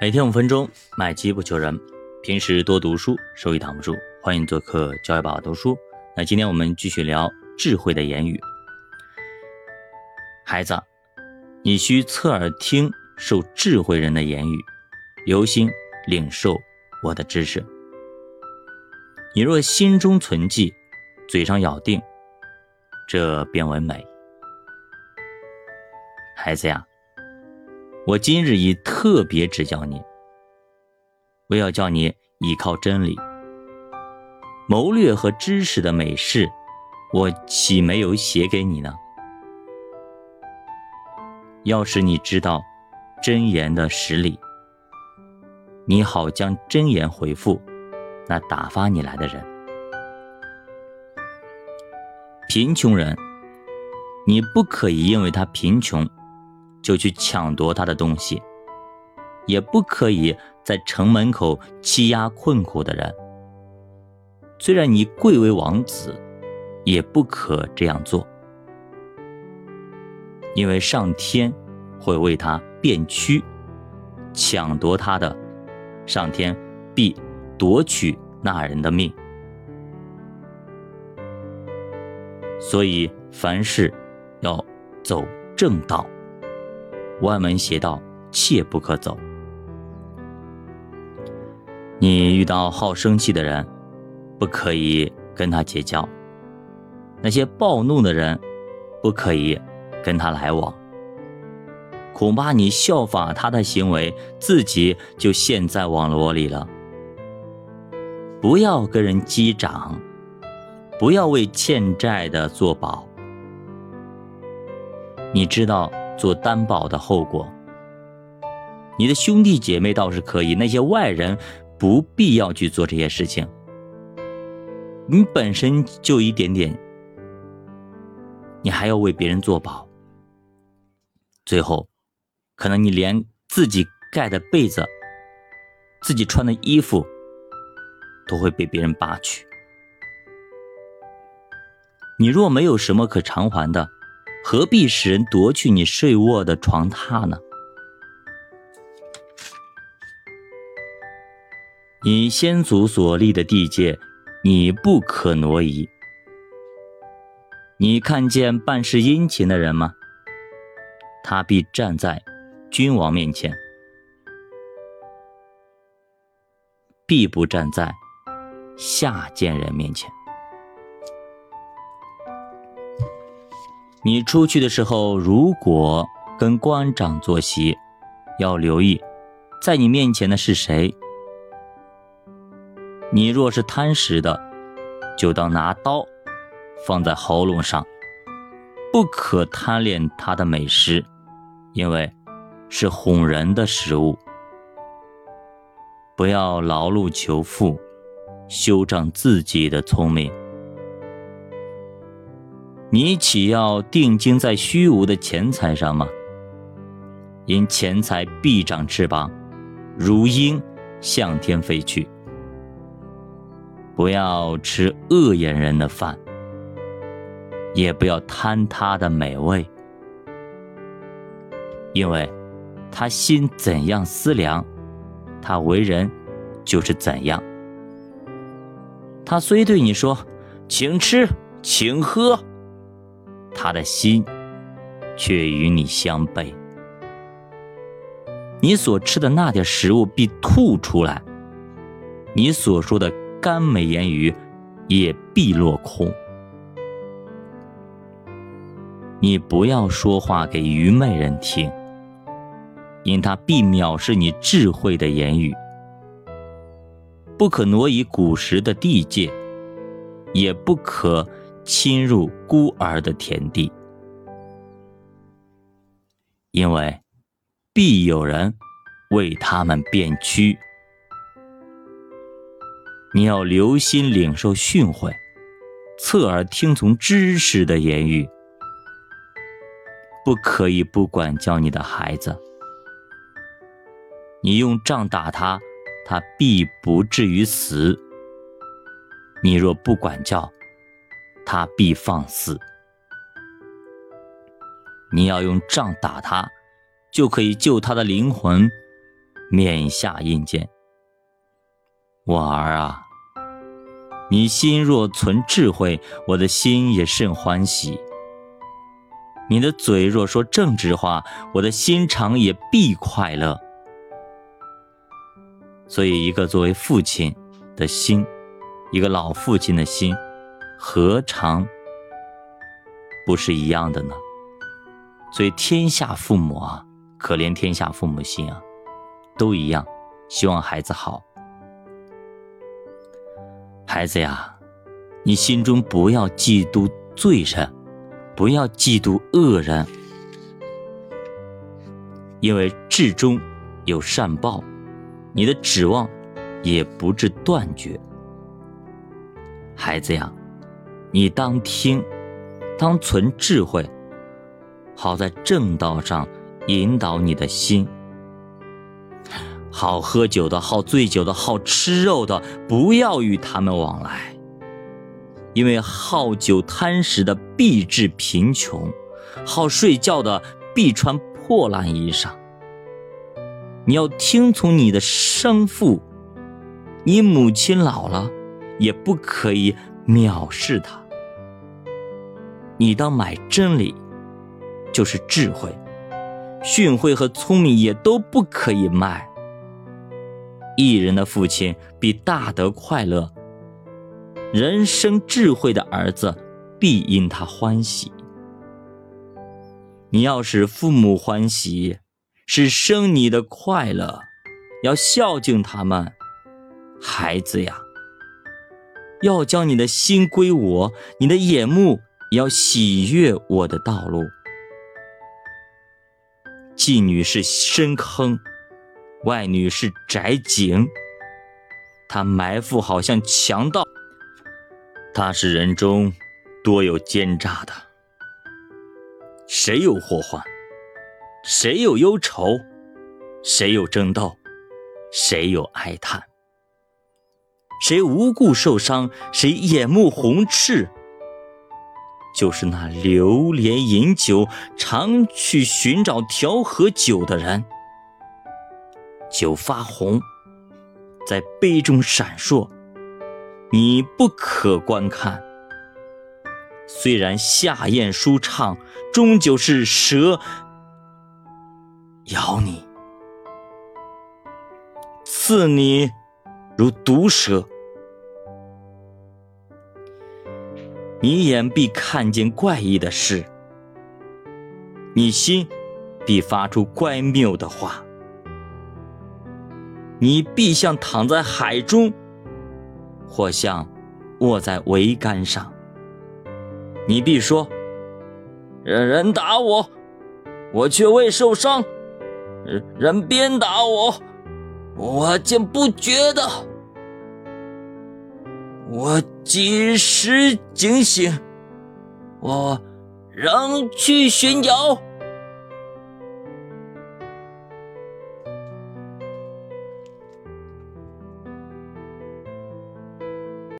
每天五分钟，买机不求人。平时多读书，收益挡不住。欢迎做客教育宝读书。那今天我们继续聊智慧的言语。孩子，你需侧耳听受智慧人的言语，留心领受我的知识。你若心中存记，嘴上咬定，这便为美。孩子呀。我今日已特别指教你，我要叫你依靠真理、谋略和知识的美事，我岂没有写给你呢？要是你知道真言的实理，你好将真言回复那打发你来的人。贫穷人，你不可以因为他贫穷。就去抢夺他的东西，也不可以在城门口欺压困苦的人。虽然你贵为王子，也不可这样做，因为上天会为他变屈，抢夺他的，上天必夺取那人的命。所以凡事要走正道。歪门邪道，切不可走。你遇到好生气的人，不可以跟他结交；那些暴怒的人，不可以跟他来往。恐怕你效法他的行为，自己就陷在网络里了。不要跟人击掌，不要为欠债的作保。你知道。做担保的后果，你的兄弟姐妹倒是可以，那些外人不必要去做这些事情。你本身就一点点，你还要为别人做保，最后，可能你连自己盖的被子、自己穿的衣服，都会被别人扒去。你若没有什么可偿还的。何必使人夺去你睡卧的床榻呢？你先祖所立的地界，你不可挪移。你看见办事殷勤的人吗？他必站在君王面前，必不站在下贱人面前。你出去的时候，如果跟官长坐席，要留意，在你面前的是谁。你若是贪食的，就当拿刀放在喉咙上，不可贪恋他的美食，因为是哄人的食物。不要劳碌求富，修长自己的聪明。你岂要定睛在虚无的钱财上吗？因钱财必长翅膀，如鹰向天飞去。不要吃恶眼人的饭，也不要贪他的美味，因为他心怎样思量，他为人就是怎样。他虽对你说，请吃，请喝。他的心却与你相悖，你所吃的那点食物必吐出来，你所说的甘美言语也必落空。你不要说话给愚昧人听，因他必藐视你智慧的言语。不可挪移古时的地界，也不可。侵入孤儿的田地，因为必有人为他们变屈。你要留心领受训诲，侧耳听从知识的言语，不可以不管教你的孩子。你用杖打他，他必不至于死。你若不管教，他必放肆。你要用杖打他，就可以救他的灵魂；免下阴间。我儿啊，你心若存智慧，我的心也甚欢喜；你的嘴若说正直话，我的心肠也必快乐。所以，一个作为父亲的心，一个老父亲的心，何尝不是一样的呢？所以，天下父母啊，可怜天下父母心啊，都一样，希望孩子好。孩子呀，你心中不要嫉妒罪人，不要嫉妒恶人，因为至终有善报。你的指望也不至断绝，孩子呀，你当听，当存智慧，好在正道上引导你的心。好喝酒的、好醉酒的、好吃肉的，不要与他们往来，因为好酒贪食的必致贫穷，好睡觉的必穿破烂衣裳。你要听从你的生父，你母亲老了，也不可以藐视他。你当买真理，就是智慧；训诲和聪明也都不可以卖。一人的父亲必大得快乐，人生智慧的儿子必因他欢喜。你要使父母欢喜。是生你的快乐，要孝敬他们，孩子呀，要将你的心归我，你的眼目要喜悦我的道路。妓女是深坑，外女是窄井，她埋伏好像强盗，她是人中多有奸诈的，谁有祸患？谁有忧愁，谁有争斗，谁有哀叹，谁无故受伤，谁眼目红赤，就是那流连饮酒、常去寻找调和酒的人。酒发红，在杯中闪烁，你不可观看。虽然下咽舒畅，终究是蛇。咬你，刺你，如毒蛇。你眼必看见怪异的事，你心必发出乖谬的话。你必像躺在海中，或像卧在桅杆上。你必说：“人人打我，我却未受伤。”人鞭打我，我竟不觉得。我几时警醒？我仍去寻找。